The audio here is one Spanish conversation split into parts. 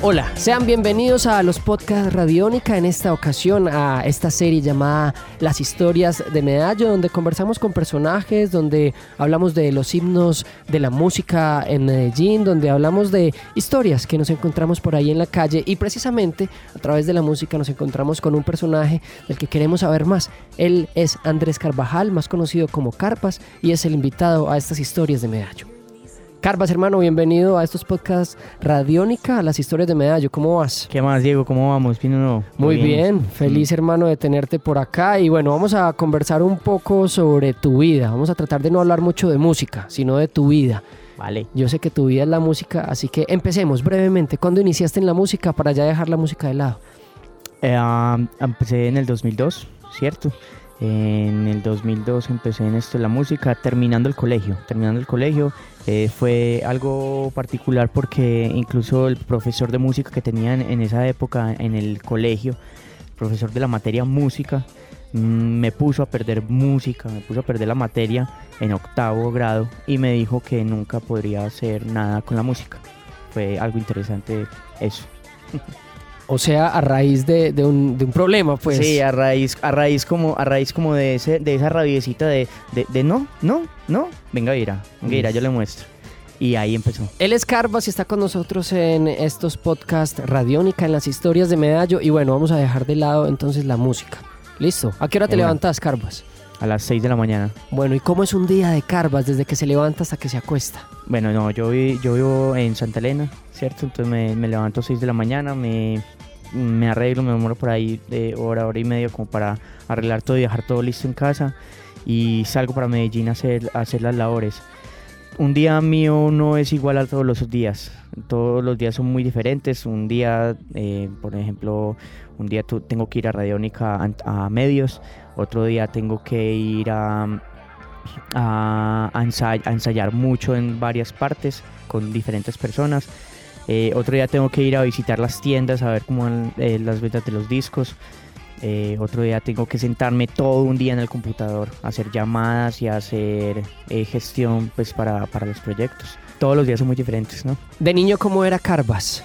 Hola, sean bienvenidos a los podcasts Radiónica en esta ocasión a esta serie llamada Las historias de Medallo, donde conversamos con personajes, donde hablamos de los himnos de la música en Medellín, donde hablamos de historias que nos encontramos por ahí en la calle y precisamente a través de la música nos encontramos con un personaje del que queremos saber más. Él es Andrés Carvajal, más conocido como Carpas, y es el invitado a estas historias de Medallo. Carvas, hermano, bienvenido a estos podcasts Radiónica, a las historias de Medallo. ¿Cómo vas? ¿Qué más, Diego? ¿Cómo vamos? ¿Bien o no? Muy bien, feliz hermano de tenerte por acá y bueno, vamos a conversar un poco sobre tu vida. Vamos a tratar de no hablar mucho de música, sino de tu vida. Vale. Yo sé que tu vida es la música, así que empecemos brevemente. ¿Cuándo iniciaste en la música para ya dejar la música de lado? Eh, ah, empecé en el 2002, ¿cierto? En el 2002 empecé en esto la música, terminando el colegio. Terminando el colegio eh, fue algo particular porque incluso el profesor de música que tenía en, en esa época en el colegio, profesor de la materia música, mm, me puso a perder música, me puso a perder la materia en octavo grado y me dijo que nunca podría hacer nada con la música. Fue algo interesante eso. O sea, a raíz de, de un, de un problema, pues. Sí, a raíz, a raíz como, a raíz como de ese, de esa rabiecita de, de, no, no, no, venga Ira, venga Ira, yo le muestro. Y ahí empezó. Él es Carvas y está con nosotros en estos podcasts Radiónica, en las historias de Medallo. Y bueno, vamos a dejar de lado entonces la música. ¿Listo? ¿A qué hora te levantas, Carvas? A las 6 de la mañana. Bueno, ¿y cómo es un día de Carvas desde que se levanta hasta que se acuesta? Bueno, no, yo, vi- yo vivo en Santa Elena, ¿cierto? Entonces me, me levanto a 6 de la mañana, me, me arreglo, me demoro por ahí de hora, hora y media como para arreglar todo y dejar todo listo en casa. Y salgo para Medellín a hacer, a hacer las labores. Un día mío no es igual a todos los días. Todos los días son muy diferentes. Un día, eh, por ejemplo, un día tengo que ir a Radiónica a, medios. Otro día tengo que ir a, a, a ensayar mucho en varias partes con diferentes personas. Eh, otro día tengo que ir a visitar las tiendas a ver cómo van eh, las ventas de los discos. Eh, otro día tengo que sentarme todo un día en el computador, a hacer llamadas y hacer gestión pues, para, para los proyectos. Todos los días son muy diferentes, ¿no? De niño, ¿cómo era Carvas?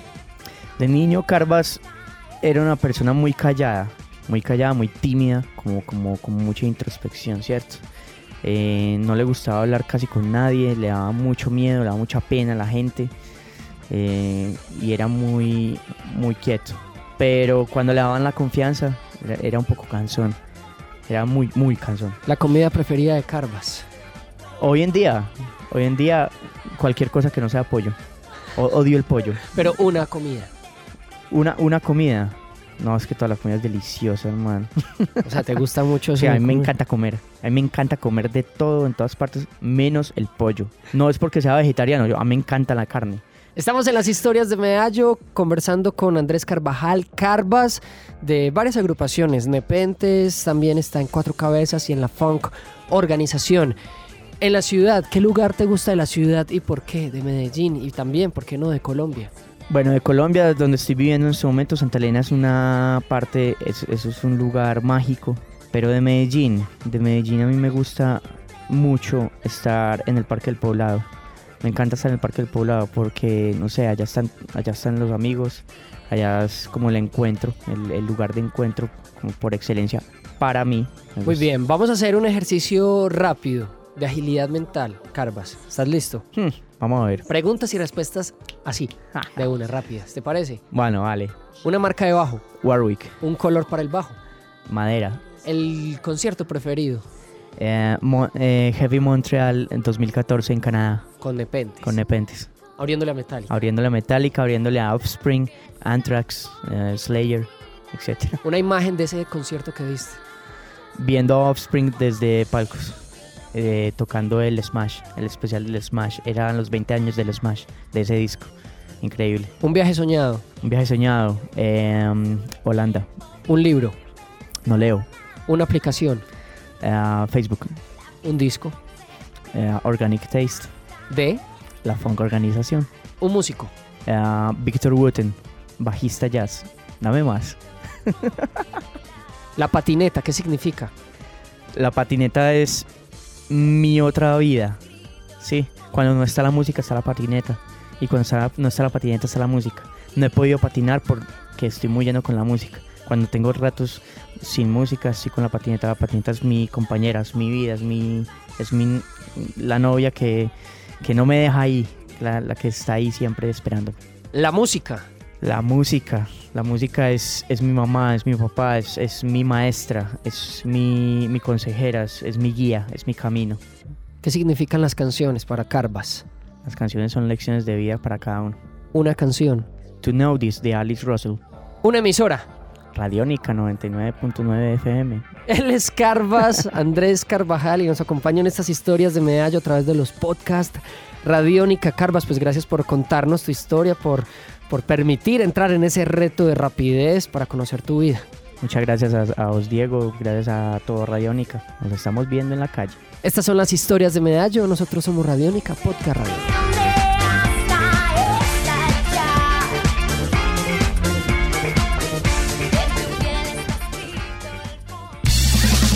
De niño, Carvas era una persona muy callada, muy callada, muy tímida, como, como, como mucha introspección, ¿cierto? No le gustaba hablar casi con nadie, le daba mucho miedo, le daba mucha pena a la gente eh, y era muy, muy quieto. Pero cuando le daban la confianza, era, era un poco cansón, era muy, muy cansón. La comida preferida de Carvas. Hoy en día, hoy en día, cualquier cosa que no sea pollo. O- odio el pollo. Pero una comida. Una, una comida. No, es que toda la comida es deliciosa, hermano. O sea, ¿te gusta mucho? Sea, a mí me encanta comer. A mí me encanta comer de todo en todas partes, menos el pollo. No es porque sea vegetariano, yo, a mí me encanta la carne. Estamos en las historias de Medallo conversando con Andrés Carvajal Carvas de varias agrupaciones. Nepentes también está en Cuatro Cabezas y en la Funk Organización. En la ciudad, ¿qué lugar te gusta de la ciudad y por qué? De Medellín y también, ¿por qué no de Colombia? Bueno, de Colombia, donde estoy viviendo en este momento, Santa Elena es una parte, es- eso es un lugar mágico. Pero de Medellín, de Medellín a mí me gusta mucho estar en el Parque del Poblado. Me encanta estar en el Parque del Poblado porque, no sé, allá están, allá están los amigos, allá es como el encuentro, el, el lugar de encuentro como por excelencia para mí. Muy bien, vamos a hacer un ejercicio rápido de agilidad mental. Carvas, ¿estás listo? Hmm, vamos a ver. Preguntas y respuestas así, de una, rápidas. ¿Te parece? Bueno, vale. Una marca de bajo, Warwick, un color para el bajo, madera. el concierto preferido Eh, Mo- eh, Heavy Montreal en 2014 en Canadá con Nepentes. con Nepentes. Abriéndole a Metallica. Abriéndole a Metallica, abriéndole a Offspring, Anthrax, eh, Slayer, etc. Una imagen de ese concierto que diste. Viendo a Offspring desde palcos, eh, tocando el Smash, el especial del Smash. Eran los 20 años del Smash, de ese disco. Increíble. Un viaje soñado. Un viaje soñado. eh, Holanda. Un libro. No leo. Una aplicación. Eh, Facebook. Un disco. eh, Organic Taste. De la Funk Organización. Un músico. Uh, Victor Wooten, bajista jazz. Dame más. La patineta, ¿qué significa? La patineta es mi otra vida. Sí, cuando no está la música está la patineta. Y cuando está, no está la patineta está la música. No he podido patinar porque estoy muy lleno con la música. Cuando tengo ratos sin música, estoy con la patineta. La patineta es mi compañera, es mi vida, es mi, es mi la novia que, que no me deja ahí, la, la que está ahí siempre esperando. La música. La música, la música es, es mi mamá, es mi papá, es, es mi maestra, es mi, mi consejera, es, es, mi guía, es mi camino. ¿Qué significan las canciones para Carvas? Las canciones son lecciones de vida para cada uno. Una canción. To Know This de Alice Russell. Una emisora. Radiónica 99.9 FM. Él es Carvas, Andrés Carvajal, y nos acompaña en estas historias de Medallo a través de los podcasts. Radiónica Carvas, pues gracias por contarnos tu historia, por, por permitir entrar en ese reto de rapidez para conocer tu vida. Muchas gracias a, a vos, Diego, gracias a todo Radiónica. Nos estamos viendo en la calle. Estas son las historias de Medallo, nosotros somos Radiónica, Podcast Radio.